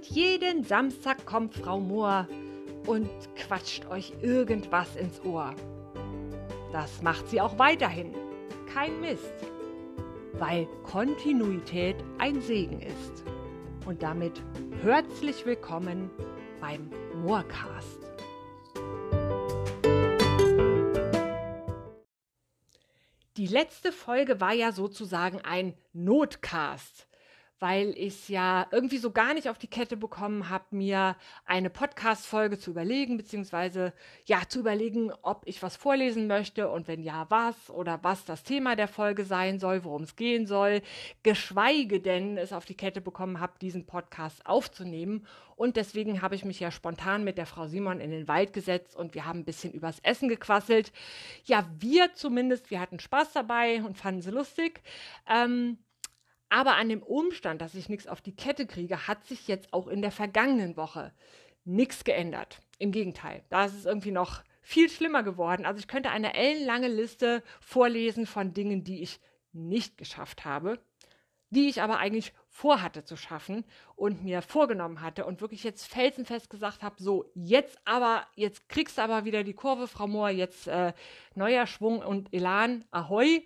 Und jeden Samstag kommt Frau Mohr und quatscht euch irgendwas ins Ohr. Das macht sie auch weiterhin. Kein Mist. Weil Kontinuität ein Segen ist. Und damit herzlich willkommen beim Moorcast. Die letzte Folge war ja sozusagen ein Notcast weil ich es ja irgendwie so gar nicht auf die Kette bekommen habe, mir eine Podcast-Folge zu überlegen, beziehungsweise ja, zu überlegen, ob ich was vorlesen möchte und wenn ja, was oder was das Thema der Folge sein soll, worum es gehen soll, geschweige denn es auf die Kette bekommen habe, diesen Podcast aufzunehmen. Und deswegen habe ich mich ja spontan mit der Frau Simon in den Wald gesetzt und wir haben ein bisschen übers Essen gequasselt. Ja, wir zumindest, wir hatten Spaß dabei und fanden sie lustig. Ähm, aber an dem Umstand, dass ich nichts auf die Kette kriege, hat sich jetzt auch in der vergangenen Woche nichts geändert. Im Gegenteil, da ist es irgendwie noch viel schlimmer geworden. Also ich könnte eine ellenlange Liste vorlesen von Dingen, die ich nicht geschafft habe, die ich aber eigentlich vorhatte zu schaffen und mir vorgenommen hatte und wirklich jetzt felsenfest gesagt habe, so, jetzt aber, jetzt kriegst du aber wieder die Kurve, Frau Mohr, jetzt äh, neuer Schwung und Elan, ahoi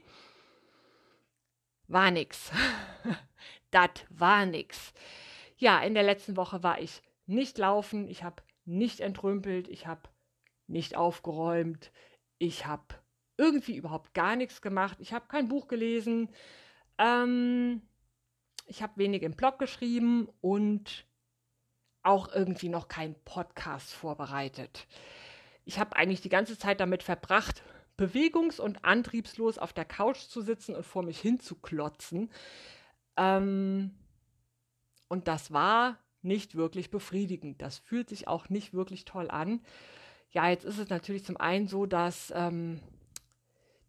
war nix. das war nix. Ja, in der letzten Woche war ich nicht laufen, ich habe nicht entrümpelt, ich habe nicht aufgeräumt, ich habe irgendwie überhaupt gar nichts gemacht, ich habe kein Buch gelesen, ähm, ich habe wenig im Blog geschrieben und auch irgendwie noch keinen Podcast vorbereitet. Ich habe eigentlich die ganze Zeit damit verbracht, bewegungs- und antriebslos auf der Couch zu sitzen und vor mich hin zu klotzen. Ähm, und das war nicht wirklich befriedigend. Das fühlt sich auch nicht wirklich toll an. Ja, jetzt ist es natürlich zum einen so, dass ähm,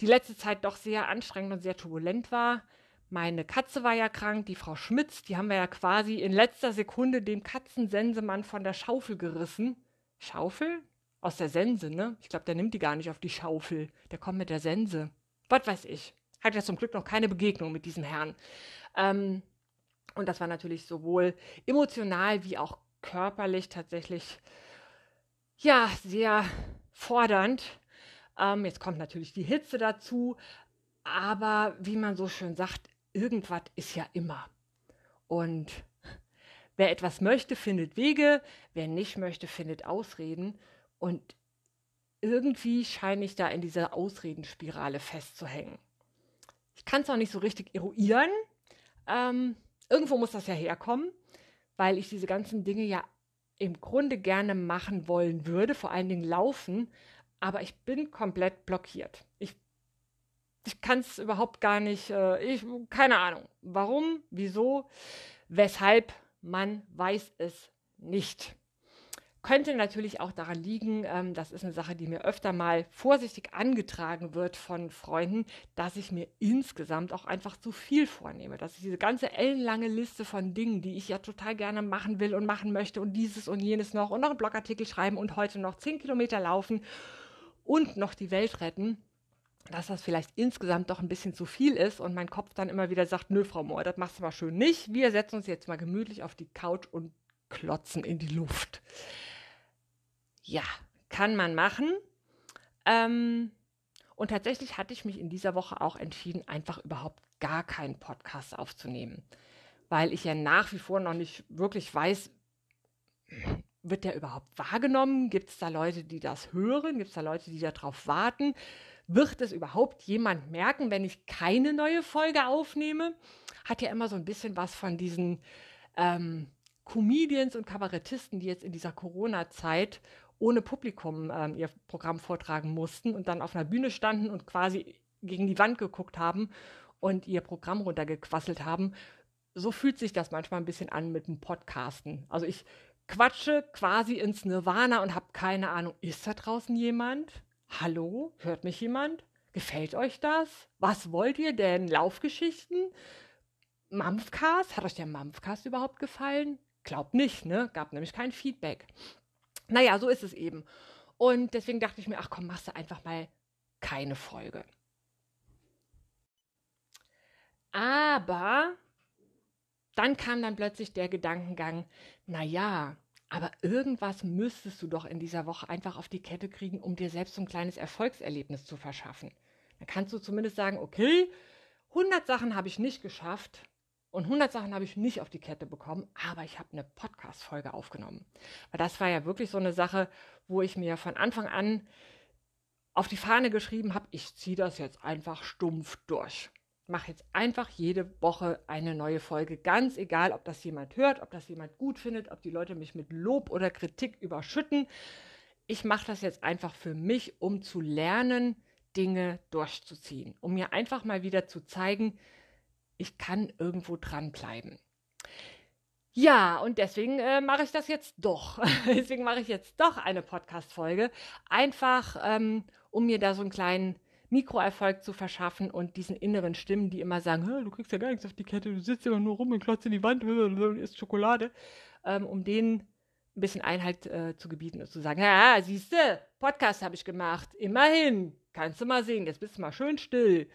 die letzte Zeit doch sehr anstrengend und sehr turbulent war. Meine Katze war ja krank, die Frau Schmitz, die haben wir ja quasi in letzter Sekunde dem Katzensensemann von der Schaufel gerissen. Schaufel? Aus der Sense, ne? Ich glaube, der nimmt die gar nicht auf die Schaufel. Der kommt mit der Sense. Was weiß ich. Hat ja zum Glück noch keine Begegnung mit diesem Herrn. Ähm, und das war natürlich sowohl emotional wie auch körperlich tatsächlich, ja, sehr fordernd. Ähm, jetzt kommt natürlich die Hitze dazu. Aber wie man so schön sagt, irgendwas ist ja immer. Und wer etwas möchte, findet Wege. Wer nicht möchte, findet Ausreden. Und irgendwie scheine ich da in dieser Ausredenspirale festzuhängen. Ich kann es auch nicht so richtig eruieren. Ähm, irgendwo muss das ja herkommen, weil ich diese ganzen Dinge ja im Grunde gerne machen wollen würde, vor allen Dingen laufen, aber ich bin komplett blockiert. Ich, ich kann es überhaupt gar nicht, äh, ich, keine Ahnung. Warum, wieso, weshalb, man weiß es nicht. Könnte natürlich auch daran liegen, ähm, das ist eine Sache, die mir öfter mal vorsichtig angetragen wird von Freunden, dass ich mir insgesamt auch einfach zu viel vornehme. Dass ich diese ganze ellenlange Liste von Dingen, die ich ja total gerne machen will und machen möchte und dieses und jenes noch und noch einen Blogartikel schreiben und heute noch zehn Kilometer laufen und noch die Welt retten, dass das vielleicht insgesamt doch ein bisschen zu viel ist und mein Kopf dann immer wieder sagt, nö, Frau Mohr, das machst du mal schön nicht. Wir setzen uns jetzt mal gemütlich auf die Couch und klotzen in die Luft. Ja, kann man machen. Ähm, und tatsächlich hatte ich mich in dieser Woche auch entschieden, einfach überhaupt gar keinen Podcast aufzunehmen, weil ich ja nach wie vor noch nicht wirklich weiß, wird der überhaupt wahrgenommen? Gibt es da Leute, die das hören? Gibt es da Leute, die darauf warten? Wird es überhaupt jemand merken, wenn ich keine neue Folge aufnehme? Hat ja immer so ein bisschen was von diesen ähm, Comedians und Kabarettisten, die jetzt in dieser Corona-Zeit ohne Publikum ähm, ihr Programm vortragen mussten und dann auf einer Bühne standen und quasi gegen die Wand geguckt haben und ihr Programm runtergequasselt haben. So fühlt sich das manchmal ein bisschen an mit dem Podcasten. Also ich quatsche quasi ins Nirvana und habe keine Ahnung, ist da draußen jemand? Hallo? Hört mich jemand? Gefällt euch das? Was wollt ihr denn? Laufgeschichten? Mampfcast? Hat euch der Mampfcast überhaupt gefallen? Glaubt nicht, ne? Gab nämlich kein Feedback. Naja, so ist es eben. Und deswegen dachte ich mir, ach komm, machst du einfach mal keine Folge. Aber dann kam dann plötzlich der Gedankengang, na ja, aber irgendwas müsstest du doch in dieser Woche einfach auf die Kette kriegen, um dir selbst so ein kleines Erfolgserlebnis zu verschaffen. Dann kannst du zumindest sagen, okay, 100 Sachen habe ich nicht geschafft und 100 Sachen habe ich nicht auf die Kette bekommen, aber ich habe eine Podcast-Folge aufgenommen. Weil das war ja wirklich so eine Sache, wo ich mir von Anfang an auf die Fahne geschrieben habe, ich ziehe das jetzt einfach stumpf durch mache jetzt einfach jede Woche eine neue Folge. Ganz egal, ob das jemand hört, ob das jemand gut findet, ob die Leute mich mit Lob oder Kritik überschütten. Ich mache das jetzt einfach für mich, um zu lernen, Dinge durchzuziehen. Um mir einfach mal wieder zu zeigen, ich kann irgendwo dranbleiben. Ja, und deswegen äh, mache ich das jetzt doch. deswegen mache ich jetzt doch eine Podcast-Folge. Einfach, ähm, um mir da so einen kleinen Mikroerfolg zu verschaffen und diesen inneren Stimmen, die immer sagen, du kriegst ja gar nichts auf die Kette, du sitzt immer nur rum und klotzt in die Wand und isst Schokolade, ähm, um denen ein bisschen Einhalt äh, zu gebieten und zu sagen, ja, siehst du, Podcast habe ich gemacht, immerhin, kannst du mal sehen, jetzt bist du mal schön still.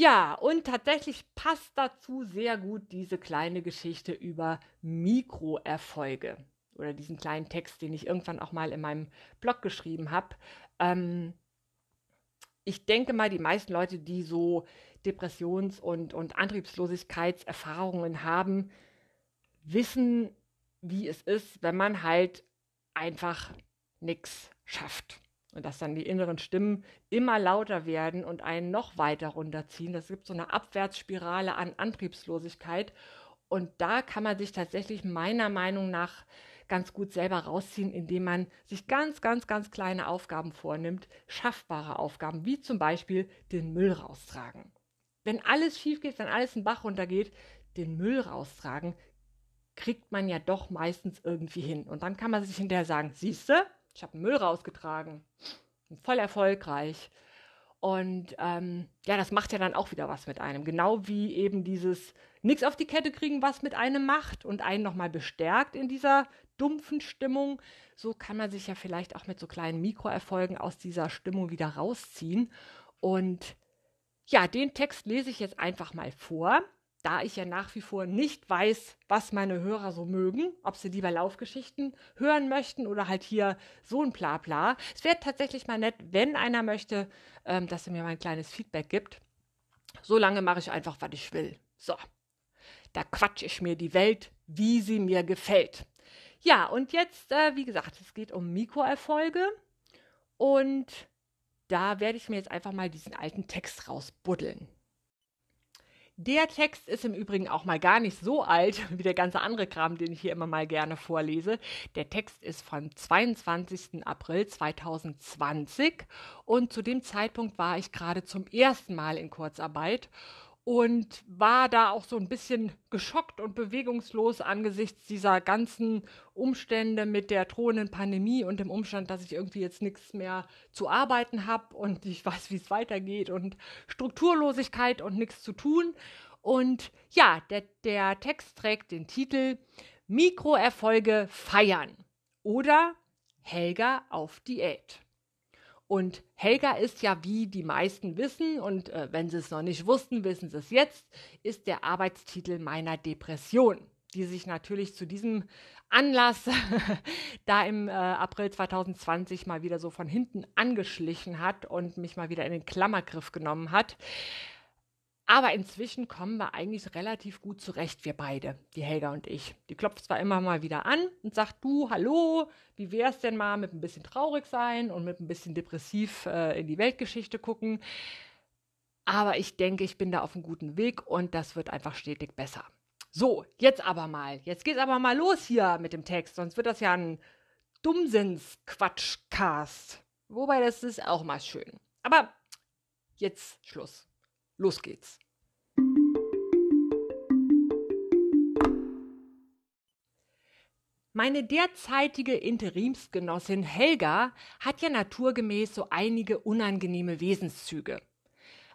Ja, und tatsächlich passt dazu sehr gut diese kleine Geschichte über Mikroerfolge oder diesen kleinen Text, den ich irgendwann auch mal in meinem Blog geschrieben habe. Ähm, ich denke mal, die meisten Leute, die so Depressions- und, und Antriebslosigkeitserfahrungen haben, wissen, wie es ist, wenn man halt einfach nichts schafft. Und dass dann die inneren Stimmen immer lauter werden und einen noch weiter runterziehen. Das gibt so eine Abwärtsspirale an Antriebslosigkeit. Und da kann man sich tatsächlich meiner Meinung nach ganz gut selber rausziehen, indem man sich ganz, ganz, ganz kleine Aufgaben vornimmt, schaffbare Aufgaben, wie zum Beispiel den Müll raustragen. Wenn alles schief geht, wenn alles in Bach runtergeht, den Müll raustragen, kriegt man ja doch meistens irgendwie hin. Und dann kann man sich hinterher sagen, siehste, ich habe Müll rausgetragen, voll erfolgreich. Und ähm, ja, das macht ja dann auch wieder was mit einem. Genau wie eben dieses nichts auf die Kette kriegen, was mit einem macht und einen nochmal bestärkt in dieser dumpfen Stimmung. So kann man sich ja vielleicht auch mit so kleinen Mikroerfolgen aus dieser Stimmung wieder rausziehen. Und ja, den Text lese ich jetzt einfach mal vor da ich ja nach wie vor nicht weiß, was meine Hörer so mögen, ob sie lieber Laufgeschichten hören möchten oder halt hier so ein Blabla. Es wäre tatsächlich mal nett, wenn einer möchte, ähm, dass er mir mal ein kleines Feedback gibt. So lange mache ich einfach, was ich will. So, da quatsche ich mir die Welt, wie sie mir gefällt. Ja, und jetzt, äh, wie gesagt, es geht um Mikroerfolge und da werde ich mir jetzt einfach mal diesen alten Text rausbuddeln. Der Text ist im Übrigen auch mal gar nicht so alt wie der ganze andere Kram, den ich hier immer mal gerne vorlese. Der Text ist von 22. April 2020 und zu dem Zeitpunkt war ich gerade zum ersten Mal in Kurzarbeit und war da auch so ein bisschen geschockt und bewegungslos angesichts dieser ganzen Umstände mit der drohenden Pandemie und dem Umstand, dass ich irgendwie jetzt nichts mehr zu arbeiten habe und ich weiß, wie es weitergeht und Strukturlosigkeit und nichts zu tun. Und ja, der, der Text trägt den Titel Mikroerfolge feiern oder Helga auf Diät. Und Helga ist ja, wie die meisten wissen, und äh, wenn sie es noch nicht wussten, wissen sie es jetzt, ist der Arbeitstitel meiner Depression, die sich natürlich zu diesem Anlass da im äh, April 2020 mal wieder so von hinten angeschlichen hat und mich mal wieder in den Klammergriff genommen hat. Aber inzwischen kommen wir eigentlich relativ gut zurecht, wir beide, die Helga und ich. Die klopft zwar immer mal wieder an und sagt, du, hallo, wie wär's denn mal mit ein bisschen traurig sein und mit ein bisschen depressiv äh, in die Weltgeschichte gucken. Aber ich denke, ich bin da auf einem guten Weg und das wird einfach stetig besser. So, jetzt aber mal. Jetzt geht's aber mal los hier mit dem Text, sonst wird das ja ein Dummsinns-Quatschcast. Wobei, das ist auch mal schön. Aber jetzt Schluss. Los geht's. Meine derzeitige Interimsgenossin Helga hat ja naturgemäß so einige unangenehme Wesenszüge.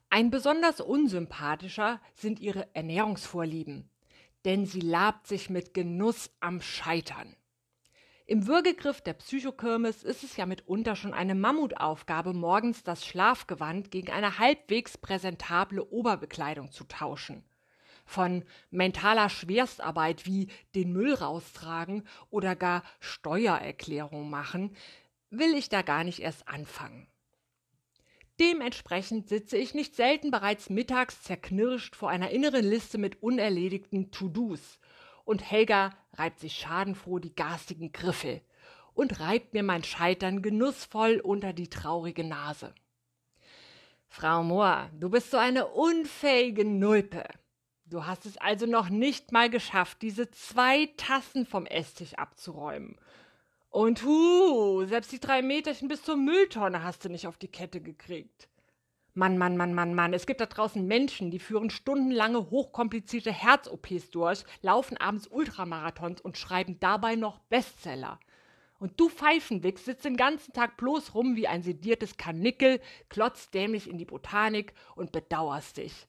Ein besonders unsympathischer sind ihre Ernährungsvorlieben, denn sie labt sich mit Genuss am Scheitern. Im Würgegriff der Psychokirmes ist es ja mitunter schon eine Mammutaufgabe, morgens das Schlafgewand gegen eine halbwegs präsentable Oberbekleidung zu tauschen. Von mentaler Schwerstarbeit wie den Müll raustragen oder gar Steuererklärung machen, will ich da gar nicht erst anfangen. Dementsprechend sitze ich nicht selten bereits mittags zerknirscht vor einer inneren Liste mit unerledigten To-Dos. Und Helga reibt sich schadenfroh die garstigen Griffel und reibt mir mein Scheitern genussvoll unter die traurige Nase. Frau Mohr, du bist so eine unfähige Nulpe. Du hast es also noch nicht mal geschafft, diese zwei Tassen vom Esstisch abzuräumen. Und hu, selbst die drei Meterchen bis zur Mülltonne hast du nicht auf die Kette gekriegt. Mann, Mann, Mann, Mann, Mann. Es gibt da draußen Menschen, die führen stundenlange, hochkomplizierte Herz-OPs durch, laufen abends Ultramarathons und schreiben dabei noch Bestseller. Und du Pfeifenwichs sitzt den ganzen Tag bloß rum wie ein sediertes Karnickel, klotzt dämlich in die Botanik und bedauerst dich.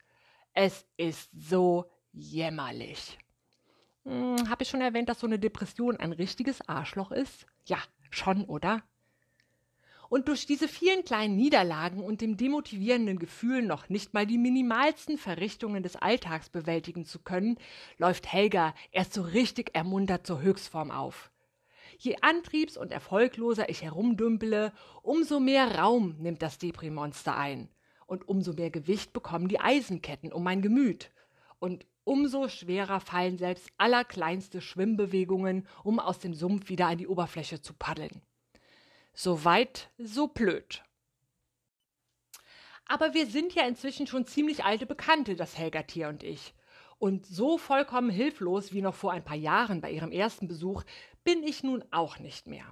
Es ist so jämmerlich. Hm, Habe ich schon erwähnt, dass so eine Depression ein richtiges Arschloch ist? Ja, schon, oder? Und durch diese vielen kleinen Niederlagen und dem demotivierenden Gefühl, noch nicht mal die minimalsten Verrichtungen des Alltags bewältigen zu können, läuft Helga erst so richtig ermuntert zur Höchstform auf. Je antriebs- und erfolgloser ich herumdümpele, umso mehr Raum nimmt das Deprimonster ein. Und umso mehr Gewicht bekommen die Eisenketten um mein Gemüt. Und umso schwerer fallen selbst allerkleinste Schwimmbewegungen, um aus dem Sumpf wieder an die Oberfläche zu paddeln. So weit, so blöd. Aber wir sind ja inzwischen schon ziemlich alte Bekannte, das Helgatier und ich. Und so vollkommen hilflos wie noch vor ein paar Jahren bei ihrem ersten Besuch bin ich nun auch nicht mehr.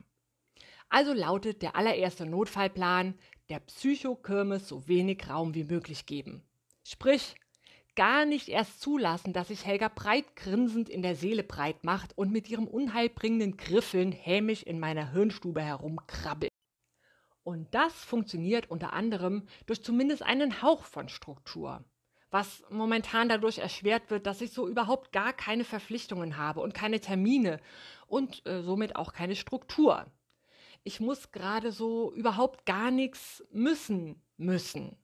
Also lautet der allererste Notfallplan, der Psychokirmes so wenig Raum wie möglich geben. Sprich, gar nicht erst zulassen, dass sich Helga breit grinsend in der Seele breit macht und mit ihrem unheilbringenden Griffeln hämisch in meiner Hirnstube herumkrabbelt. Und das funktioniert unter anderem durch zumindest einen Hauch von Struktur was momentan dadurch erschwert wird, dass ich so überhaupt gar keine Verpflichtungen habe und keine Termine und äh, somit auch keine Struktur. Ich muss gerade so überhaupt gar nichts müssen müssen.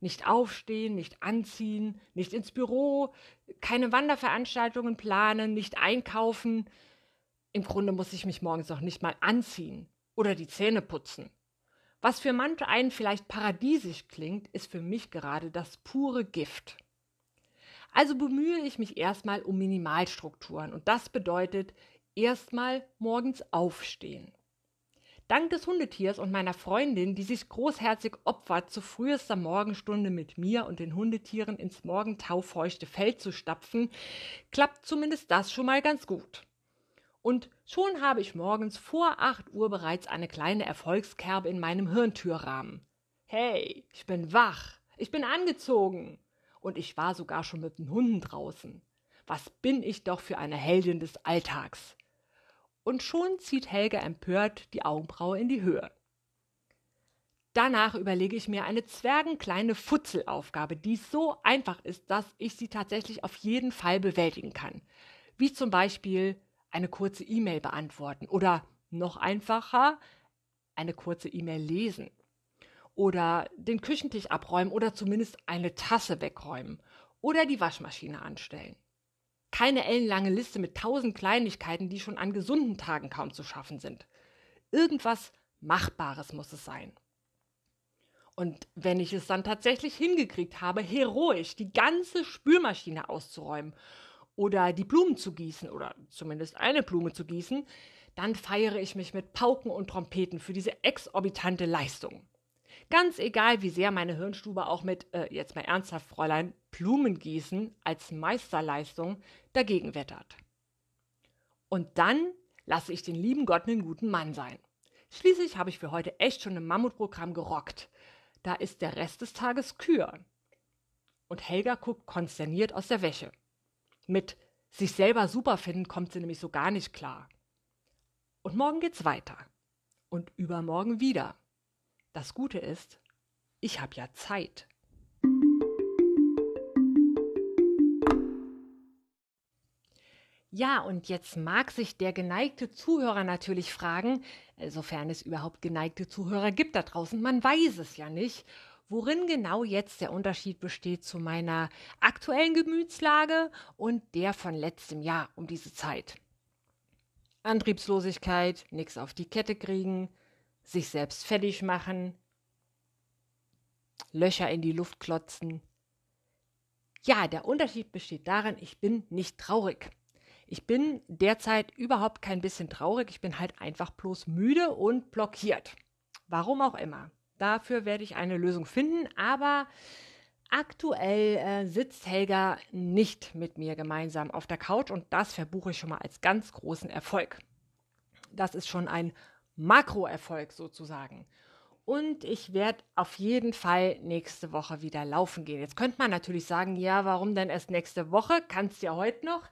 Nicht aufstehen, nicht anziehen, nicht ins Büro, keine Wanderveranstaltungen planen, nicht einkaufen. Im Grunde muss ich mich morgens auch nicht mal anziehen oder die Zähne putzen. Was für manch einen vielleicht paradiesisch klingt, ist für mich gerade das pure Gift. Also bemühe ich mich erstmal um Minimalstrukturen und das bedeutet erstmal morgens aufstehen. Dank des Hundetiers und meiner Freundin, die sich großherzig opfert, zu frühester Morgenstunde mit mir und den Hundetieren ins morgentaufeuchte Feld zu stapfen, klappt zumindest das schon mal ganz gut. Und schon habe ich morgens vor 8 Uhr bereits eine kleine Erfolgskerbe in meinem Hirntürrahmen. Hey, ich bin wach, ich bin angezogen. Und ich war sogar schon mit den Hunden draußen. Was bin ich doch für eine Heldin des Alltags. Und schon zieht Helga empört die Augenbraue in die Höhe. Danach überlege ich mir eine zwergenkleine Futzelaufgabe, die so einfach ist, dass ich sie tatsächlich auf jeden Fall bewältigen kann. Wie zum Beispiel eine kurze E-Mail beantworten oder noch einfacher, eine kurze E-Mail lesen oder den Küchentisch abräumen oder zumindest eine Tasse wegräumen oder die Waschmaschine anstellen. Keine ellenlange Liste mit tausend Kleinigkeiten, die schon an gesunden Tagen kaum zu schaffen sind. Irgendwas Machbares muss es sein. Und wenn ich es dann tatsächlich hingekriegt habe, heroisch die ganze Spülmaschine auszuräumen oder die Blumen zu gießen oder zumindest eine Blume zu gießen, dann feiere ich mich mit Pauken und Trompeten für diese exorbitante Leistung. Ganz egal, wie sehr meine Hirnstube auch mit, äh, jetzt mal ernsthaft, Fräulein, Blumengießen als Meisterleistung dagegen wettert. Und dann lasse ich den lieben Gott einen guten Mann sein. Schließlich habe ich für heute echt schon ein Mammutprogramm gerockt. Da ist der Rest des Tages Kür. Und Helga guckt konsterniert aus der Wäsche. Mit sich selber super finden kommt sie nämlich so gar nicht klar. Und morgen geht's weiter. Und übermorgen wieder. Das Gute ist, ich habe ja Zeit. Ja, und jetzt mag sich der geneigte Zuhörer natürlich fragen, sofern es überhaupt geneigte Zuhörer gibt da draußen, man weiß es ja nicht, worin genau jetzt der Unterschied besteht zu meiner aktuellen Gemütslage und der von letztem Jahr um diese Zeit. Antriebslosigkeit, nichts auf die Kette kriegen, sich selbst fertig machen, Löcher in die Luft klotzen. Ja, der Unterschied besteht darin, ich bin nicht traurig. Ich bin derzeit überhaupt kein bisschen traurig, ich bin halt einfach bloß müde und blockiert. Warum auch immer. Dafür werde ich eine Lösung finden, aber aktuell äh, sitzt Helga nicht mit mir gemeinsam auf der Couch und das verbuche ich schon mal als ganz großen Erfolg. Das ist schon ein Makroerfolg sozusagen. Und ich werde auf jeden Fall nächste Woche wieder laufen gehen. Jetzt könnte man natürlich sagen, ja, warum denn erst nächste Woche? Kannst ja heute noch.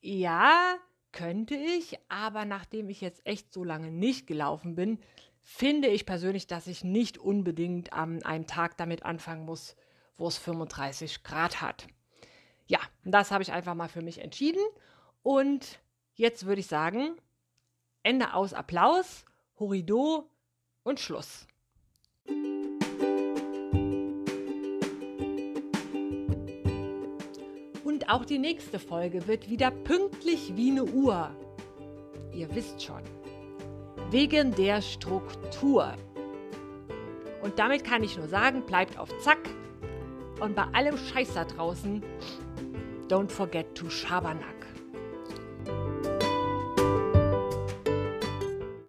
Ja, könnte ich, aber nachdem ich jetzt echt so lange nicht gelaufen bin, finde ich persönlich, dass ich nicht unbedingt an einem Tag damit anfangen muss, wo es 35 Grad hat. Ja, das habe ich einfach mal für mich entschieden. Und jetzt würde ich sagen, Ende aus Applaus, Horido und Schluss. Und auch die nächste Folge wird wieder pünktlich wie eine Uhr. Ihr wisst schon. Wegen der Struktur. Und damit kann ich nur sagen, bleibt auf Zack. Und bei allem Scheiß da draußen, don't forget to Schabernack.